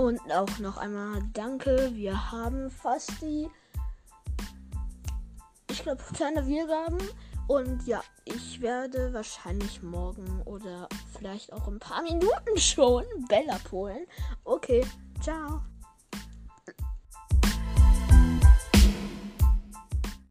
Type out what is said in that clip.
Und auch noch einmal danke. Wir haben fast die, ich glaube, 200 Wiedergaben. Und ja, ich werde wahrscheinlich morgen oder vielleicht auch ein paar Minuten schon Bella polen. Okay, ciao.